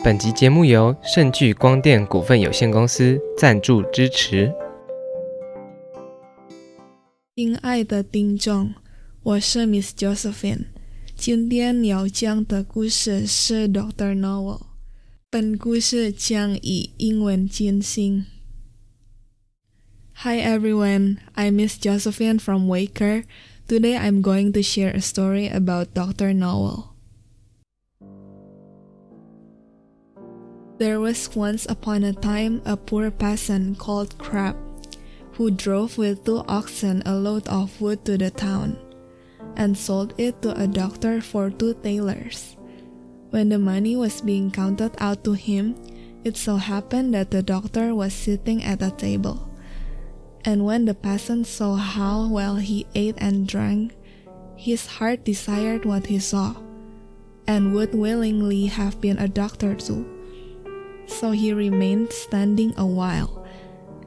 本集节目由盛聚光电股份有限公司赞助支持。亲爱的听众，我是 Miss Josephine。今天要讲的故事是 Doctor Novel。本故事将以英文进行。Hi everyone, I'm Miss Josephine from Waker. Today I'm going to share a story about Dr. Noel. There was once upon a time a poor peasant called Crab, who drove with two oxen a load of wood to the town, and sold it to a doctor for two thalers. When the money was being counted out to him, it so happened that the doctor was sitting at a table. And when the peasant saw how well he ate and drank, his heart desired what he saw, and would willingly have been a doctor too so he remained standing a while,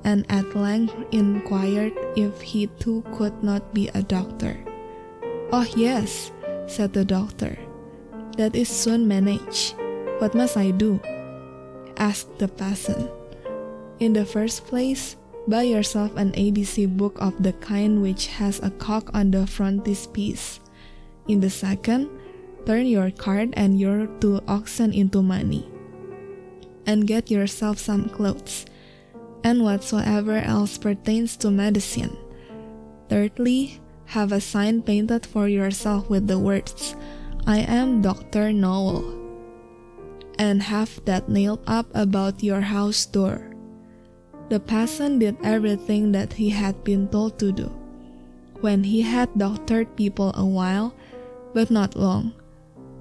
and at length inquired if he too could not be a doctor. Oh, yes, said the doctor. That is soon managed. What must I do? asked the peasant. In the first place, buy yourself an ABC book of the kind which has a cock on the frontispiece. In the second, turn your cart and your two oxen into money and get yourself some clothes, and whatsoever else pertains to medicine. Thirdly, have a sign painted for yourself with the words, I am Dr. Knowall, and have that nailed up about your house door. The peasant did everything that he had been told to do. When he had doctored people a while, but not long,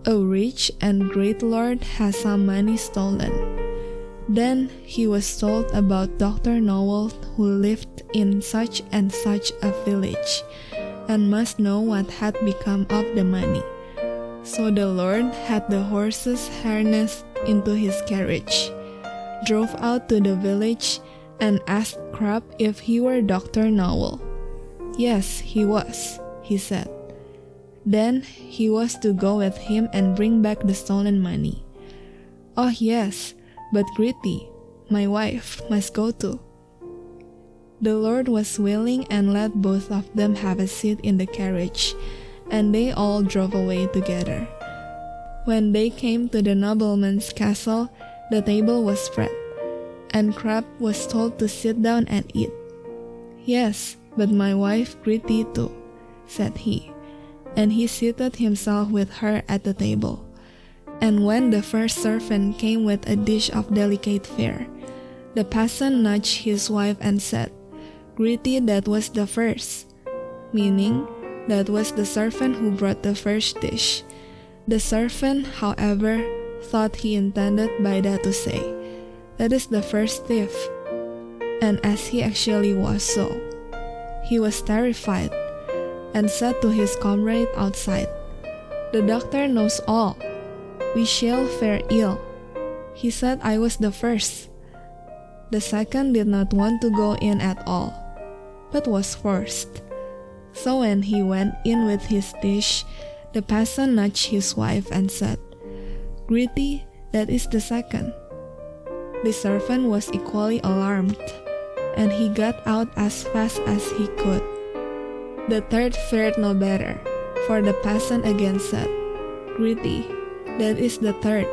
a rich and great lord has some money stolen. Then he was told about Dr. Knowall who lived in such and such a village and must know what had become of the money. So the Lord had the horses harnessed into his carriage, drove out to the village, and asked Crab if he were Dr. Knowall. Yes, he was, he said. Then he was to go with him and bring back the stolen money. Oh, yes, but Gritty, my wife, must go too. The Lord was willing and let both of them have a seat in the carriage, and they all drove away together. When they came to the nobleman's castle, the table was spread, and Crab was told to sit down and eat. Yes, but my wife Gritty too, said he, and he seated himself with her at the table. And when the first servant came with a dish of delicate fare, the peasant nudged his wife and said, Gritty, that was the first, meaning that was the servant who brought the first dish. The servant, however, thought he intended by that to say, That is the first thief. And as he actually was so, he was terrified and said to his comrade outside, The doctor knows all we shall fare ill. He said I was the first. The second did not want to go in at all, but was forced. So when he went in with his dish, the peasant nudged his wife and said, Gritty, that is the second. The servant was equally alarmed, and he got out as fast as he could. The third fared no better, for the peasant again said, Gritty, that is the third.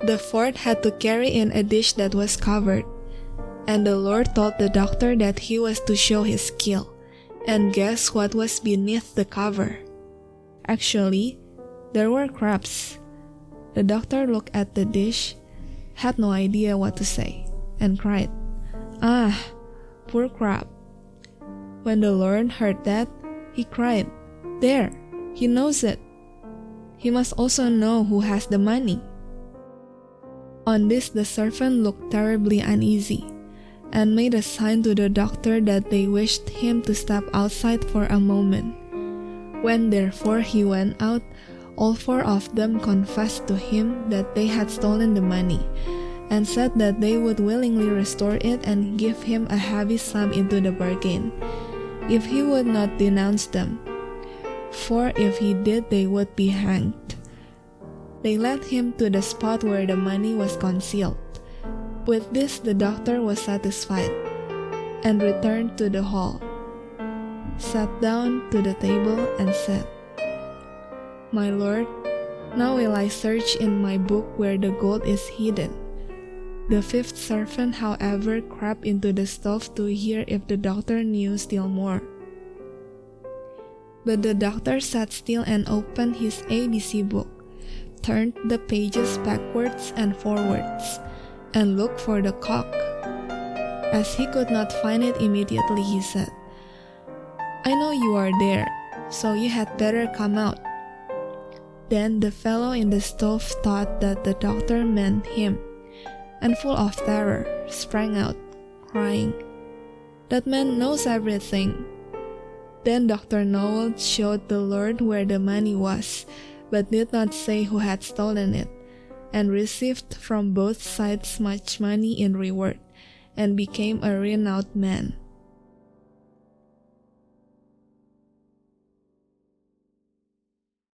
The fourth had to carry in a dish that was covered. And the Lord told the doctor that he was to show his skill. And guess what was beneath the cover? Actually, there were crabs. The doctor looked at the dish, had no idea what to say, and cried, Ah, poor crab. When the Lord heard that, he cried, There, he knows it he must also know who has the money. On this, the servant looked terribly uneasy, and made a sign to the doctor that they wished him to step outside for a moment. When therefore he went out, all four of them confessed to him that they had stolen the money, and said that they would willingly restore it and give him a heavy sum into the bargain, if he would not denounce them. For if he did, they would be hanged. They led him to the spot where the money was concealed. With this, the doctor was satisfied, and returned to the hall, sat down to the table, and said, My lord, now will I search in my book where the gold is hidden. The fifth servant, however, crept into the stove to hear if the doctor knew still more. But the doctor sat still and opened his ABC book, turned the pages backwards and forwards, and looked for the cock. As he could not find it immediately, he said, I know you are there, so you had better come out. Then the fellow in the stove thought that the doctor meant him, and full of terror, sprang out, crying, That man knows everything. Then Dr. Knowall showed the Lord where the money was, but did not say who had stolen it, and received from both sides much money in reward, and became a renowned man.